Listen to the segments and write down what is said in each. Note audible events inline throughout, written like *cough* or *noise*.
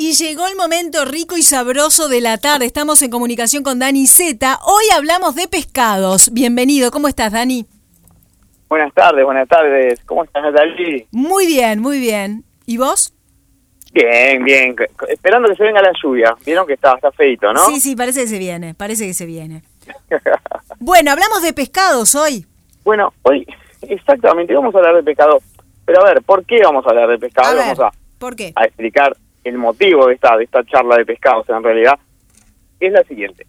Y llegó el momento rico y sabroso de la tarde. Estamos en comunicación con Dani Zeta. Hoy hablamos de pescados. Bienvenido. ¿Cómo estás, Dani? Buenas tardes, buenas tardes. ¿Cómo estás, Natalie? Muy bien, muy bien. ¿Y vos? Bien, bien. Esperando que se venga la lluvia. Vieron que está, está feito, ¿no? Sí, sí, parece que se viene. Parece que se viene. *laughs* bueno, hablamos de pescados hoy. Bueno, hoy exactamente vamos a hablar de pescado. Pero a ver, ¿por qué vamos a hablar de pescado? A ver, vamos a, ¿Por qué? a explicar el motivo de esta, de esta charla de pescados en realidad. Es la siguiente.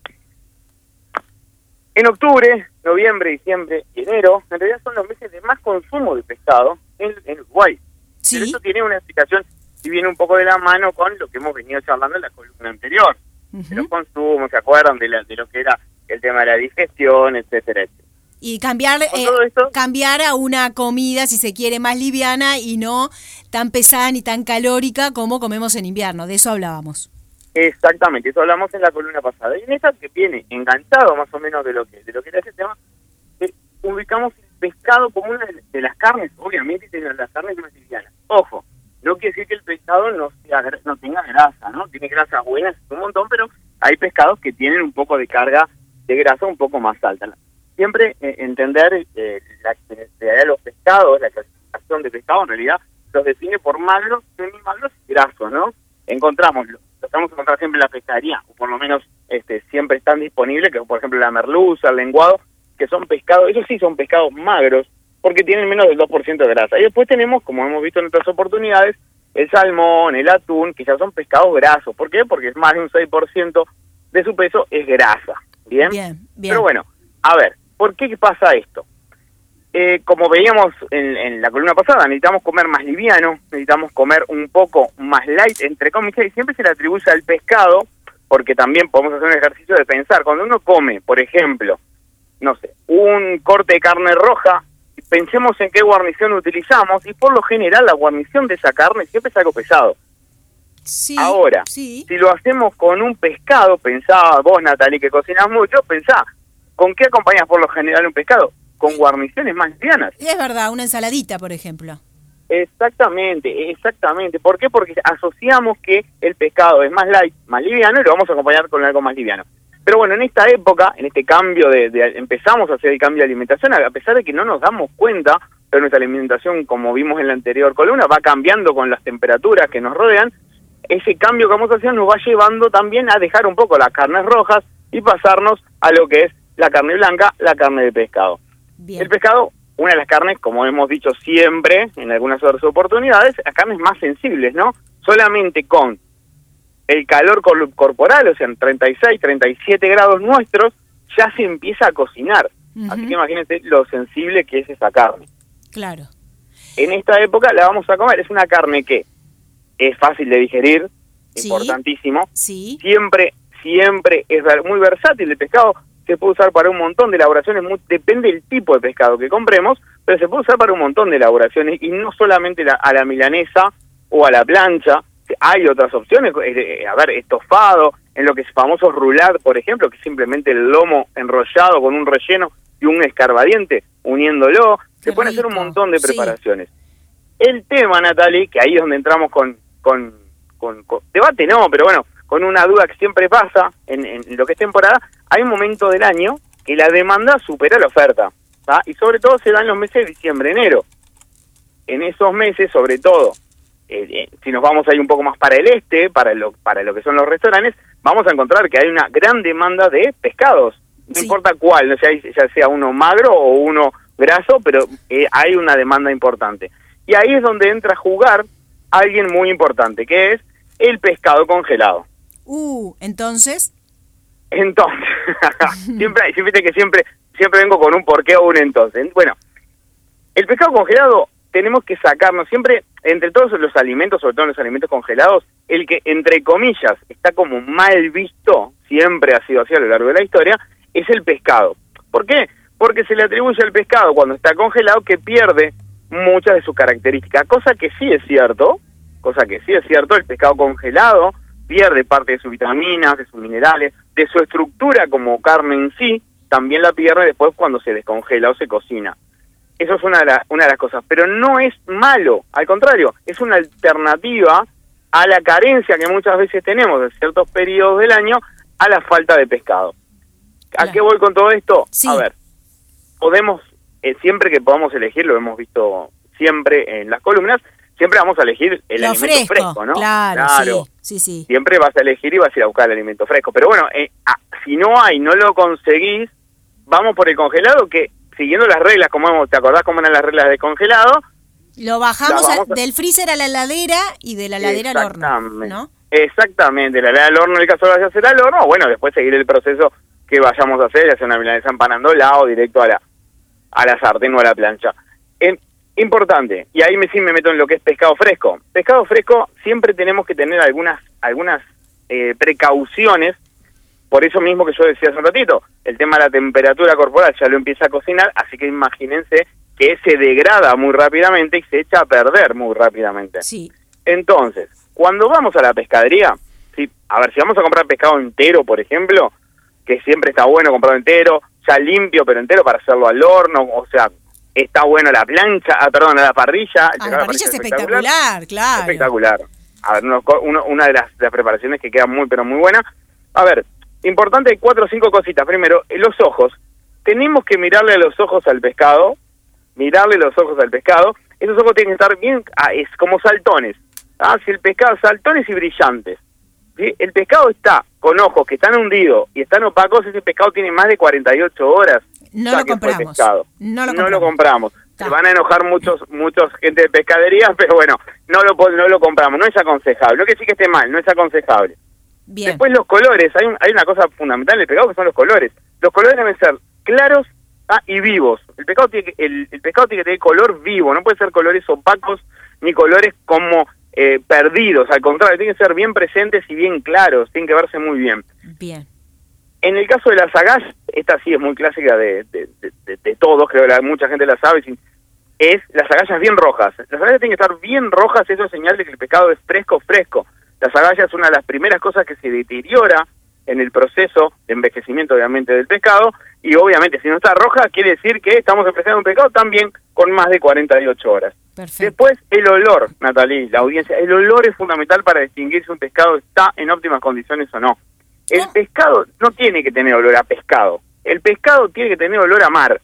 En octubre, noviembre, diciembre y enero, en realidad son los meses de más consumo de pescado en, en Uruguay. Pero Sí. eso tiene una explicación y viene un poco de la mano con lo que hemos venido charlando en la columna anterior. De Ujú. los consumos, ¿se acuerdan? De, la- de lo que era el tema de la digestión, etcétera, etcétera. Y cambiar, eh, cambiar a una comida, si se quiere, más liviana y no tan pesada ni tan calórica como comemos en invierno. De eso hablábamos. Exactamente, eso hablamos en la columna pasada. Y en esa que viene enganchado más o menos de lo que de lo que era ese tema, eh, ubicamos el pescado como una de, de las carnes, obviamente de las carnes más livianas. Ojo, no quiere decir que el pescado no, sea, no tenga grasa, ¿no? Tiene grasas buenas, un montón, pero hay pescados que tienen un poco de carga de grasa un poco más alta. Siempre eh, entender eh, la de los pescados, la clasificación de pescado en realidad los define por magros, semimagros y grasos, ¿no? Encontramos, lo estamos encontrar siempre en la pescadería, o por lo menos este siempre están disponibles, que por ejemplo la merluza, el lenguado, que son pescados, esos sí son pescados magros, porque tienen menos del 2% de grasa. Y después tenemos, como hemos visto en otras oportunidades, el salmón, el atún, que ya son pescados grasos. ¿Por qué? Porque es más de un 6% de su peso es grasa. ¿Bien? Bien, bien. Pero bueno, a ver, ¿por qué pasa esto? Eh, como veíamos en, en la columna pasada, necesitamos comer más liviano, necesitamos comer un poco más light, entre comillas, y siempre se le atribuye al pescado, porque también podemos hacer un ejercicio de pensar, cuando uno come, por ejemplo, no sé, un corte de carne roja, pensemos en qué guarnición utilizamos, y por lo general la guarnición de esa carne siempre es algo pesado. Sí, Ahora, sí. si lo hacemos con un pescado, pensaba vos, Natalie, que cocinas mucho, pensá, ¿con qué acompañas por lo general un pescado? Con guarniciones más livianas. Es verdad, una ensaladita, por ejemplo. Exactamente, exactamente. ¿Por qué? Porque asociamos que el pescado es más light, más liviano, y lo vamos a acompañar con algo más liviano. Pero bueno, en esta época, en este cambio de, de- empezamos a hacer el cambio de alimentación, a pesar de que no nos damos cuenta, pero nuestra alimentación, como vimos en la anterior columna, va cambiando con las temperaturas que nos rodean, ese cambio que vamos haciendo nos va llevando también a dejar un poco las carnes rojas y pasarnos a lo que es la carne blanca, la carne de pescado. Bien. El pescado, una de las carnes, como hemos dicho siempre en algunas otras oportunidades, las carnes más sensibles, ¿no? Solamente con el calor cor- corporal, o sea, en 36, 37 grados nuestros, ya se empieza a cocinar. Así que imagínense lo sensible que es esa carne. Claro. En esta época la vamos a comer. Es una carne que es fácil de digerir, Sí. importantísimo. Sí. Siempre, siempre es muy versátil el pescado. Se puede usar para un montón de elaboraciones, muy- depende del tipo de pescado que compremos, pero se puede usar para un montón de elaboraciones y no solamente la- a la milanesa o a la plancha. Hay otras opciones, eh, eh, a ver, estofado, en lo que es famoso rular, por ejemplo, que es simplemente el lomo enrollado con un relleno y un escarbadiente uniéndolo. Se pueden hacer un montón de Sí. preparaciones. El tema, Natalie, que ahí es donde entramos con, con, con- con- debate, no, pero bueno, con una duda que siempre pasa en, en lo que es temporada, hay un momento del año que la demanda supera la oferta, ¿tá? y sobre todo se da en los meses de diciembre, enero. En esos meses, sobre todo, eh, eh, si nos vamos ahí un poco más para el este, para lo, para lo que son los restaurantes, vamos a encontrar que hay una gran demanda de pescados. No Sí. importa cuál, no sea, ya sea uno magro o uno graso, pero eh, hay una demanda importante. Y ahí es donde entra a jugar alguien muy importante, que es el pescado congelado. Uh, entonces. Entonces, *laughs* siempre, siempre que siempre, siempre vengo con un porqué o un entonces. Bueno, el pescado congelado tenemos que sacarnos siempre, entre todos los alimentos, sobre todo los alimentos congelados, el que, entre comillas, está como mal visto, siempre ha sido así a lo largo de la historia, es el pescado. ¿Por qué? Porque se le atribuye al pescado cuando está congelado que pierde muchas de sus características, cosa que sí es cierto, cosa que sí es cierto, el pescado congelado pierde parte de sus vitaminas, de sus minerales, de su estructura como carne en sí, también la pierde después cuando se descongela o se cocina. Eso es una de, la- una de las cosas, pero no es malo, al contrario, es una alternativa a la carencia que muchas veces tenemos en ciertos periodos del año, a la falta de pescado. ¿A qué voy con todo esto? A ver, podemos, eh, siempre que podamos elegir, lo hemos visto siempre en las columnas, siempre vamos a elegir el alimento fresco, ¿no? Claro, Sí, sí, Siempre vas a elegir y vas a ir a buscar el alimento fresco. Pero bueno, eh, ah, si no hay, no lo conseguís, vamos por el congelado que, siguiendo las reglas, como ¿te acordás cómo eran las reglas de congelado? Lo bajamos del freezer a la heladera y de la heladera al horno, ¿no? Exactamente, de la heladera al horno, en el caso de hacer al horno, bueno, después seguir el proceso que vayamos a hacer, hacer una milanesa empanando o directo a la, a la sartén o a la plancha. Eh, importante, y ahí me, sí me meto en lo que es pescado fresco. Pescado fresco siempre tenemos que tener algunas, algunas eh, precauciones, por eso mismo que yo decía hace un ratito, el tema de la temperatura corporal ya lo empieza a cocinar, así que imagínense que se degrada muy rápidamente y se echa a perder muy rápidamente. Sí. Entonces, cuando vamos a la pescadería, sí, a ver, si vamos a comprar pescado entero, por ejemplo, que siempre está bueno comprarlo entero, ya limpio pero entero para hacerlo al horno, o sea, está bueno la plancha, ah, perdón, la parrilla. Ah, la parrilla es espectacular, claro. Espectacular. A ver, una de las, preparaciones que queda muy, pero muy buena. A ver, importante, cuatro o cinco cositas. Primero, los ojos. Tenemos que mirarle a los ojos al pescado, mirarle los ojos al pescado. Esos ojos tienen que estar bien, ah, es como saltones. Ah, si el pescado, saltones y brillantes. ¿sí? El pescado está con ojos que están hundidos y están opacos, ese pescado tiene más de 48 horas. No lo compramos. No lo compramos. Se van a enojar muchos muchos gente de pescadería, *laughs* pero bueno, no lo no lo compramos, no es aconsejable. No que sí que esté mal, no es aconsejable. Bien. Después los colores, hay, hay una cosa fundamental en el pescado que son los colores. Los colores deben ser claros ah, y vivos. El pescado tiene el, el pescado tiene que tener color vivo, no puede ser colores opacos ni colores como eh, perdidos, al contrario, tienen que ser bien presentes y bien claros, tienen que verse muy bien. Bien. En el caso de las agallas, esta sí es muy clásica de, de, todos, creo que mucha gente la sabe, es las agallas bien rojas. Las agallas tienen que estar bien rojas, eso es señal de que el pescado es fresco, fresco. Las agallas es una de las primeras cosas que se deteriora en el proceso de envejecimiento, obviamente, del pescado, y obviamente si no está roja, quiere decir que estamos empezando un pescado también con más de 48 horas. Después, el olor, Natalie, la audiencia. El olor es fundamental para distinguir si un pescado está en óptimas condiciones o no. El pescado no tiene que tener olor a pescado. El pescado tiene que tener olor a mar.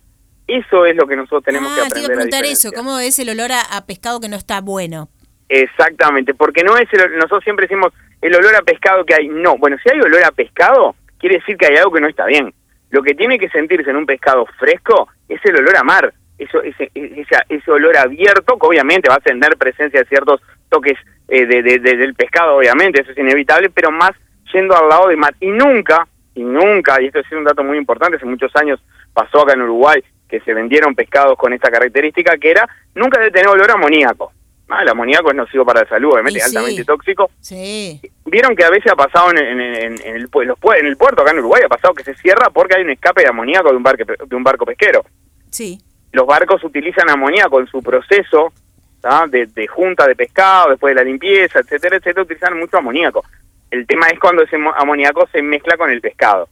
Eso es lo que nosotros tenemos que aprender. Ah, te preguntar eso, ¿cómo es el olor a, pescado que no está bueno? Exactamente, porque no es el, nosotros siempre decimos el olor a pescado que hay. No, bueno, si hay olor a pescado, quiere decir que hay algo que no está bien. Lo que tiene que sentirse en un pescado fresco es el olor a mar eso, ese, ese, olor abierto, que obviamente va a tener presencia de ciertos toques eh, de, del pescado, obviamente, eso es inevitable, pero más yendo al lado de mar. Y nunca, y nunca, y esto es un dato muy importante, hace muchos años pasó acá en Uruguay que se vendieron pescados con esta característica, que era nunca de tener olor a amoníaco. Ah, el amoníaco es nocivo para la salud, obviamente, es altamente tóxico. Sí. Vieron que a veces ha pasado en, en, en, el, en el puerto acá en Uruguay, ha pasado que se cierra porque hay un escape de amoníaco de un, barco, de un barco pesquero. Sí los barcos utilizan amoníaco en su proceso de, junta de pescado, después de la limpieza, etcétera, etcétera, utilizan mucho amoníaco. El tema es cuando ese amoníaco se mezcla con el pescado.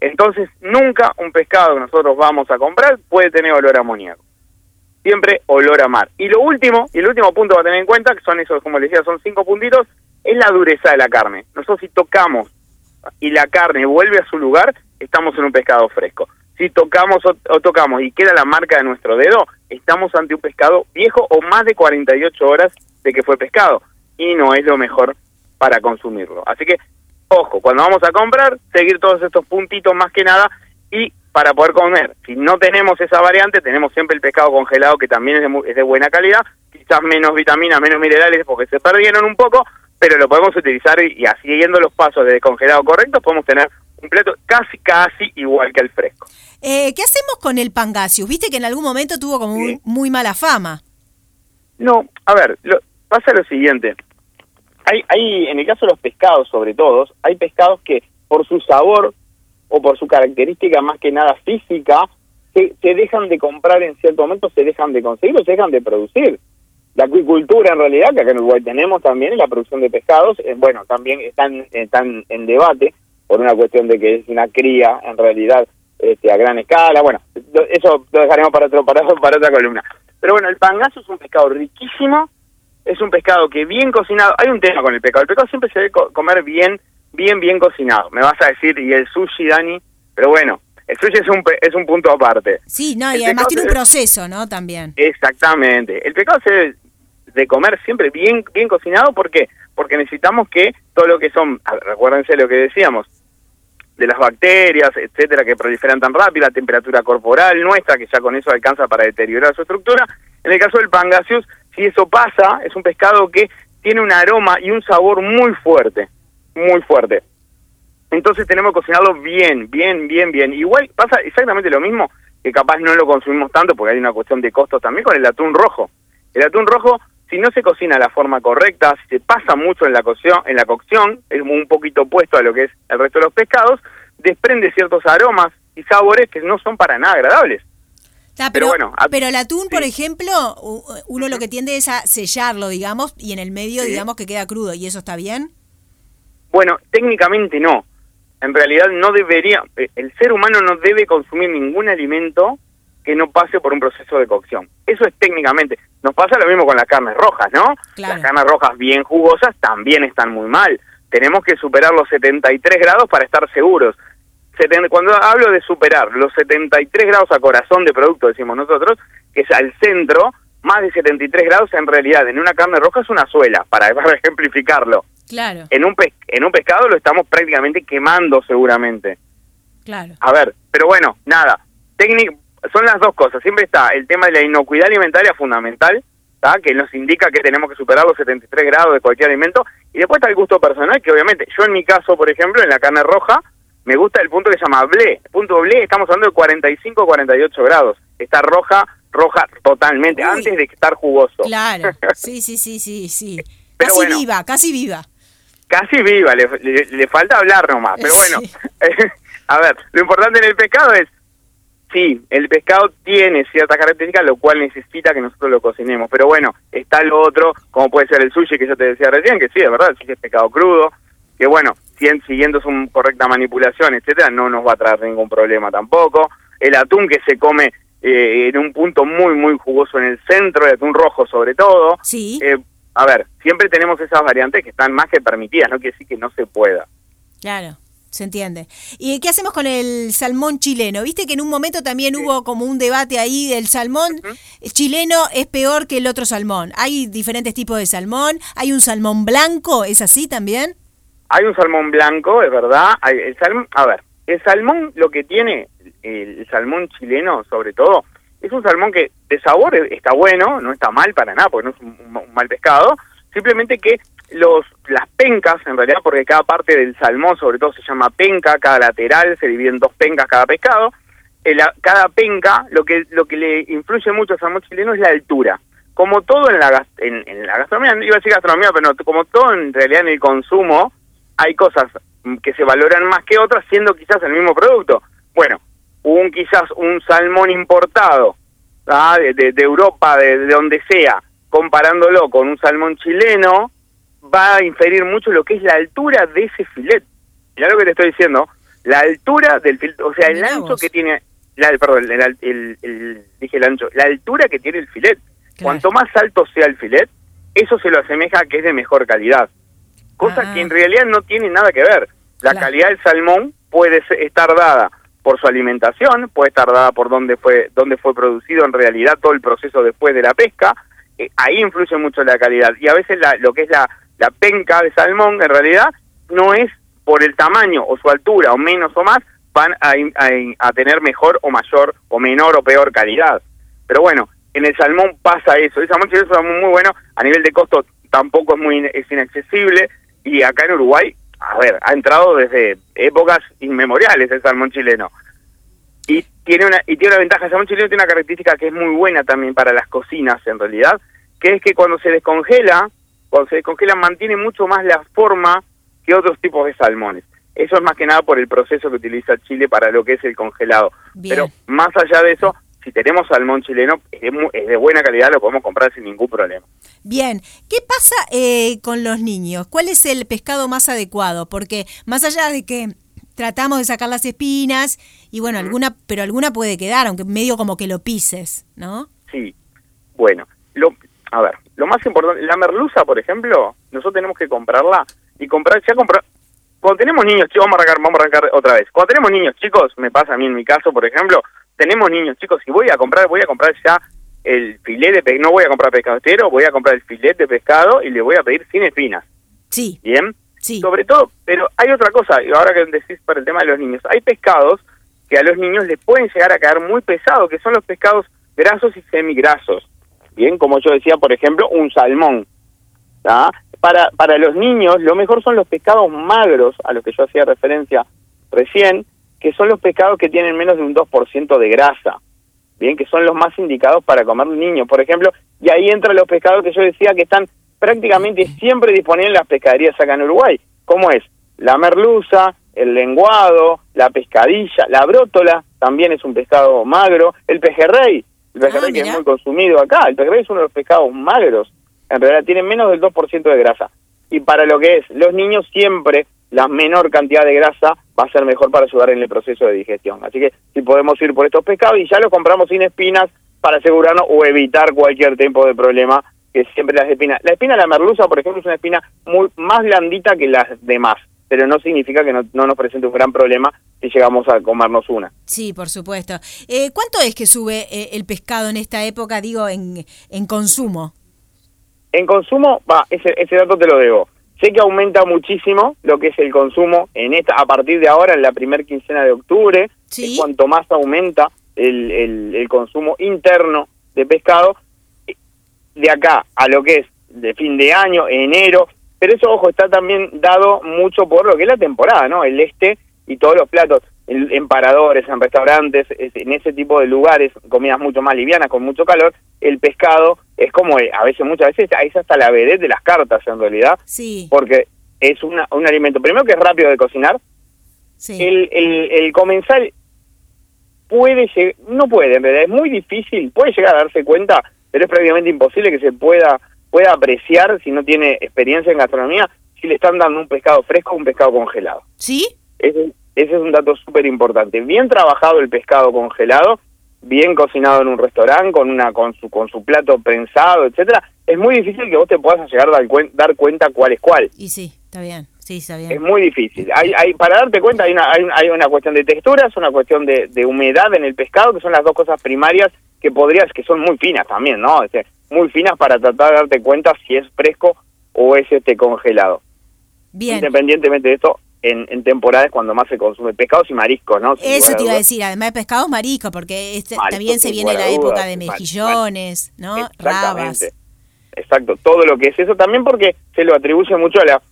Entonces, nunca un pescado que nosotros vamos a comprar puede tener olor a amoníaco. Siempre olor a mar. Y lo último, y el último punto a tener en cuenta, que son esos, como les decía, son cinco puntitos, es la dureza de la carne. Nosotros si tocamos y la carne vuelve a su lugar, estamos en un pescado fresco si tocamos o, tocamos y queda la marca de nuestro dedo, estamos ante un pescado viejo o más de 48 horas de que fue pescado y no es lo mejor para consumirlo. Así que, ojo, cuando vamos a comprar, seguir todos estos puntitos más que nada y para poder comer. Si no tenemos esa variante, tenemos siempre el pescado congelado que también es de, es de buena calidad, quizás menos vitaminas, menos minerales porque se perdieron un poco, pero lo podemos utilizar y, y así siguiendo los pasos de congelado correctos podemos tener un plato casi, casi igual que el fresco. Eh, ¿Qué hacemos con el pangasius? Viste que en algún momento tuvo como muy, mala fama. No, a ver, lo, pasa lo siguiente. Hay, hay, en el caso de los pescados, sobre todo, hay pescados que por su sabor o por su característica más que nada física, se, dejan de comprar en cierto momento, se dejan de conseguir o se dejan de producir. La acuicultura, en realidad, que acá en Uruguay tenemos también, la producción de pescados, eh, bueno, también están, están en debate por una cuestión de que es una cría, en realidad, este, a gran escala. Bueno, eso lo dejaremos para, otro, para, para otra columna. Pero bueno, el pangazo es un pescado riquísimo es un pescado que bien cocinado, hay un tema con el pescado, el pescado siempre se debe comer bien, bien, bien cocinado. Me vas a decir, y el sushi, Dani, pero bueno, el sushi es un, es un punto aparte. Sí, no, y además tiene un proceso, ¿no? También. Exactamente. El pescado se debe de comer siempre bien, bien cocinado, ¿por qué? Porque necesitamos que todo lo que son, recuérdense lo que decíamos, de las bacterias, etcétera, que proliferan tan rápido, la temperatura corporal nuestra, que ya con eso alcanza para deteriorar su estructura. En el caso del pangasius, si eso pasa, es un pescado que tiene un aroma y un sabor muy fuerte, muy fuerte. Entonces tenemos que cocinarlo bien, bien, bien, bien. Igual pasa exactamente lo mismo, que capaz no lo consumimos tanto porque hay una cuestión de costos también con el atún rojo. El atún rojo, si no se cocina de la forma correcta, si se pasa mucho en la cocción, en la cocción, es un poquito opuesto a lo que es el resto de los pescados, desprende ciertos aromas y sabores que no son para nada agradables. Pero, bueno, pero el atún, por ejemplo, uno lo que tiende es a sellarlo, digamos, y en el medio, digamos, que queda crudo, ¿y eso está bien? Bueno, técnicamente no en realidad no debería, eh, el ser humano no debe consumir ningún alimento que no pase por un proceso de cocción. Eso es técnicamente. Nos pasa lo mismo con las carnes rojas, ¿no? Las carnes rojas bien jugosas también están muy mal. Tenemos que superar los 73 grados para estar seguros. Cuando hablo de superar los 73 grados a corazón de producto, decimos nosotros, que es al centro, más de 73 grados en realidad en una carne roja es una suela, para, *laughs* para ejemplificarlo. Claro. En un, en un pescado lo estamos prácticamente quemando seguramente. Claro. A ver, pero bueno, nada. Técnico, son las dos cosas. Siempre está el tema de la inocuidad alimentaria fundamental, que nos indica que tenemos que superar los 73 grados de cualquier alimento. Y después está el gusto personal, que obviamente, yo en mi caso, por ejemplo, en la carne roja, me gusta el punto que se llama blé. El punto blé, estamos hablando de 45 48 grados. Está roja, roja totalmente, antes de estar jugoso. Claro, *laughs* sí, sí, sí, sí, sí. casi viva, casi viva casi viva, le, falta hablar nomás, pero bueno, *laughs* a ver, lo importante en el pescado es, sí, el pescado tiene ciertas características, lo cual necesita que nosotros lo cocinemos, pero bueno, está lo otro, como puede ser el sushi que yo te decía recién, que sí, de verdad, el sushi es pescado crudo, que bueno, siguiendo su correcta manipulación, etcétera, no nos va a traer ningún problema tampoco, el atún que se come eh, en un punto muy, muy jugoso en el centro, el atún rojo sobre todo, sí. Eh, a ver, siempre tenemos esas variantes que están más que permitidas, no quiere decir que no se pueda. Claro. Se entiende. ¿Y qué hacemos con el salmón chileno? Viste que en un momento también hubo como un debate ahí del salmón chileno es peor que el otro salmón. Hay diferentes tipos de salmón. Hay un salmón blanco, ¿es así también? Hay un salmón blanco, es verdad. Hay el salmón, a ver, el salmón lo que tiene, el salmón chileno sobre todo, es un salmón que de sabor está bueno, no está mal para nada, porque no es un, mal pescado, simplemente que los las pencas, en realidad, porque cada parte del salmón, sobre todo, se llama penca, cada lateral se divide en dos pencas cada pescado, el, cada penca, lo que lo que le influye mucho al salmón chileno es la altura. Como todo en la, en, la gastronomía, iba a decir gastronomía, pero como todo en realidad en el consumo, hay cosas que se valoran más que otras, siendo quizás el mismo producto. Bueno, un quizás un salmón importado ¿ah? de, Europa, de, donde sea, comparándolo con un salmón chileno, va a inferir mucho lo que es la altura de ese filet. Ya lo que te estoy diciendo, la altura del filet, o sea, el ancho que tiene, la, perdón, el, dije el ancho, la altura que tiene el filet. Cuanto más alto sea el filet, eso se lo asemeja a que es de mejor calidad. Cosa que en ah. realidad no tiene nada que ver. La calidad del salmón puede estar dada por su alimentación, puede estar dada por dónde fue, dónde fue producido en realidad todo el proceso después de la pesca, eh, ahí influye mucho la calidad. Y a veces la, lo que es la, la penca de salmón, en realidad, no es por el tamaño o su altura, o menos o más, van a, a, tener mejor o mayor o menor o peor calidad. Pero bueno, en el salmón pasa eso. El salmón es muy bueno, a nivel de costo tampoco es muy es inaccesible, y acá en Uruguay a ver, ha entrado desde épocas inmemoriales el salmón chileno. Y tiene una y tiene una ventaja, el salmón chileno tiene una característica que es muy buena también para las cocinas en realidad, que es que cuando se descongela, cuando se descongela mantiene mucho más la forma que otros tipos de salmones. Eso es más que nada por el proceso que utiliza Chile para lo que es el congelado. Pero más allá de eso, si tenemos salmón chileno, es de, buena calidad, lo podemos comprar sin ningún problema. Bien, ¿qué pasa eh, con los niños? ¿Cuál es el pescado más adecuado? Porque más allá de que tratamos de sacar las espinas y bueno, alguna, pero alguna puede quedar, aunque medio como que lo pises, ¿no? Sí, bueno, lo, a ver, lo más importante, la merluza, por ejemplo, nosotros tenemos que comprarla y comprar, ya comprar, cuando tenemos niños chicos, vamos a arrancar, vamos a arrancar otra vez, cuando tenemos niños chicos, me pasa a mí en mi caso, por ejemplo, tenemos niños chicos y voy a comprar, voy a comprar ya el filete de pescado, no voy a comprar pescado entero, voy a comprar el filete de pescado y le voy a pedir sin espinas. Sí. ¿Bien? Sí. Sobre todo, pero hay otra cosa, y ahora que decís para el tema de los niños, hay pescados que a los niños les pueden llegar a caer muy pesados, que son los pescados grasos y semigrasos. Bien, como yo decía, por ejemplo, un salmón. Para, para los niños, lo mejor son los pescados magros, a los que yo hacía referencia recién, que son los pescados que tienen menos de un 2% de grasa. Bien, que son los más indicados para comer niños, por ejemplo, y ahí entran los pescados que yo decía que están prácticamente siempre disponibles en las pescaderías acá en Uruguay. ¿Cómo es? La merluza, el lenguado, la pescadilla, la brótola, también es un pescado magro, el pejerrey, el pejerrey Ah, que es muy consumido acá, el pejerrey es uno de los pescados magros, en realidad tiene menos del 2% de grasa. Y para lo que es los niños siempre la menor cantidad de grasa va a ser mejor para ayudar en el proceso de digestión. Así que si podemos ir por estos pescados y ya los compramos sin espinas para asegurarnos o evitar cualquier tipo de problema que siempre las espinas. La espina de la merluza, por ejemplo, es una espina muy más blandita que las demás, pero no significa que no, no nos presente un gran problema si llegamos a comernos una. Sí, por supuesto. Eh, ¿Cuánto es que sube eh, el pescado en esta época, digo, en, en consumo? En consumo, va, ese, ese dato te lo debo. Sé que aumenta muchísimo lo que es el consumo en esta a partir de ahora, en la primera quincena de octubre. Sí. es cuanto más aumenta el, el, el consumo interno de pescado, de acá a lo que es de fin de año, enero. Pero eso, ojo, está también dado mucho por lo que es la temporada, ¿no? El este y todos los platos en, en paradores, en restaurantes, es- en ese tipo de lugares, comidas mucho más livianas, con mucho calor, el pescado es como, eh, a veces, muchas veces, es hasta la vedette de las cartas en realidad, Sí, porque es una, un alimento, primero que es rápido de cocinar, sí. el, el, el comensal puede llegar, no puede, en realidad es muy difícil, puede llegar a darse cuenta, pero es prácticamente imposible que se pueda, pueda apreciar si no tiene experiencia en gastronomía, si le están dando un pescado fresco o un pescado congelado. ¿Sí? Ese, ese es un dato súper importante. Bien trabajado el pescado congelado, bien cocinado en un restaurante, con una con su con su plato prensado, etcétera, es muy difícil que vos te puedas llegar a dar, cuen- dar cuenta cuál es cuál. Y sí, está bien. Sí, está Es bien. muy difícil. Hay, hay, para darte cuenta hay una, hay, hay una cuestión de texturas, una cuestión de, de humedad en el pescado, que son las dos cosas primarias que podrías, que son muy finas también, ¿no? O sea, muy finas para tratar de darte cuenta si es fresco o es este congelado. Bien. Independientemente de esto, en, en temporadas cuando más se consume pescados y mariscos, ¿no? Sin Eso te iba a decir, además de pescados mariscos, porque este- también se viene la época de mal- mejillones, ¿no? Rabas. Exacto, todo lo que es eso también porque se lo atribuye mucho a la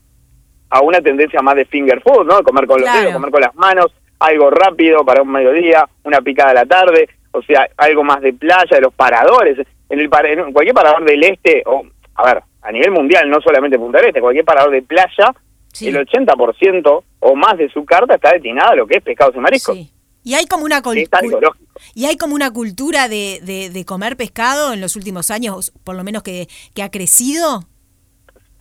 a una tendencia más de finger food, ¿no? Comer con los Claro. dedos, comer con las manos, algo rápido para un mediodía, una picada a la tarde, o sea, algo más de playa, de los paradores. En, el, en cualquier parador del este, o a ver, a nivel mundial, no solamente Punta del Este, cualquier parador de playa, Sí. el 80% o más de su carta está destinada a lo que es pescados y mariscos. Sí. Y hay como una col- Es algo cul- lógico. y hay como una cultura de, de, de comer pescado en los últimos años, por lo menos que, que ha crecido.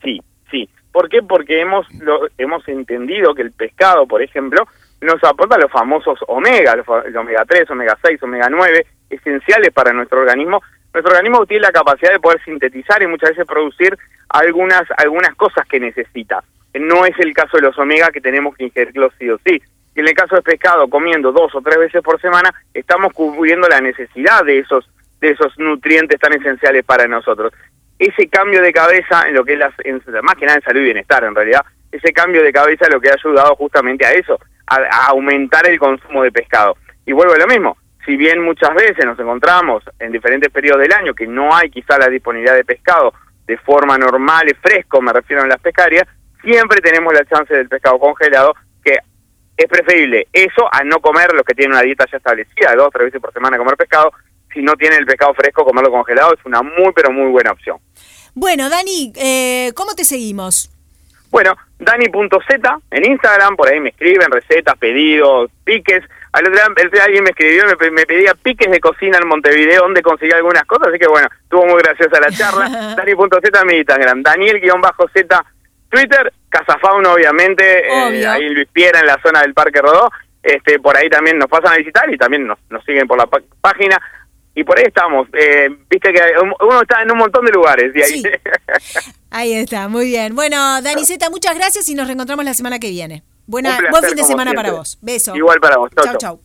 Sí, sí. ¿Por qué? Porque hemos lo, hemos entendido que el pescado, por ejemplo, nos aporta los famosos omega, los, el omega 3, omega 6, omega 9, esenciales para nuestro organismo. Nuestro organismo tiene la capacidad de poder sintetizar y muchas veces producir algunas algunas cosas que necesita. No es el caso de los omega que tenemos que ingerirlos sí o sí. Y en el caso del pescado, comiendo dos o tres veces por semana, estamos cubriendo la necesidad de esos de esos nutrientes tan esenciales para nosotros ese cambio de cabeza en lo que es las, en- más que nada en salud y bienestar en realidad, ese cambio de cabeza lo que ha ayudado justamente a eso, a, a aumentar el consumo de pescado. Y vuelvo a lo mismo, si bien muchas veces nos encontramos en diferentes periodos del año que no hay quizá la disponibilidad de pescado de forma normal y fresco, me refiero a las pescarias, siempre tenemos la chance del pescado congelado, que es preferible eso a no comer los que tienen una dieta ya establecida, dos o tres veces por semana comer pescado, si no tienen el pescado fresco, comerlo congelado es una muy pero muy buena opción. Bueno, Dani, eh, ¿cómo te seguimos? Bueno, Dani.z en Instagram, por ahí me escriben recetas, pedidos, piques. Al otro día, el otro día alguien me escribió, me, me pedía piques de cocina en Montevideo, donde conseguí algunas cosas, así que bueno, estuvo muy graciosa la charla. *laughs* Dani.z en mi Instagram, Daniel-Z Twitter, Casafauna obviamente, eh, ahí Luis Piera en la zona del Parque Rodó. Este, por ahí también nos pasan a visitar y también nos, nos siguen por la página y por ahí estamos. Eh, viste que uno está en un montón de lugares. Y ahí... Sí. *laughs* ahí está, muy bien. Bueno, Daniceta, muchas gracias y nos reencontramos la semana que viene. Buena, placer, buen fin de semana siempre. para vos. Beso. Igual para vos. Chau, chau. chau.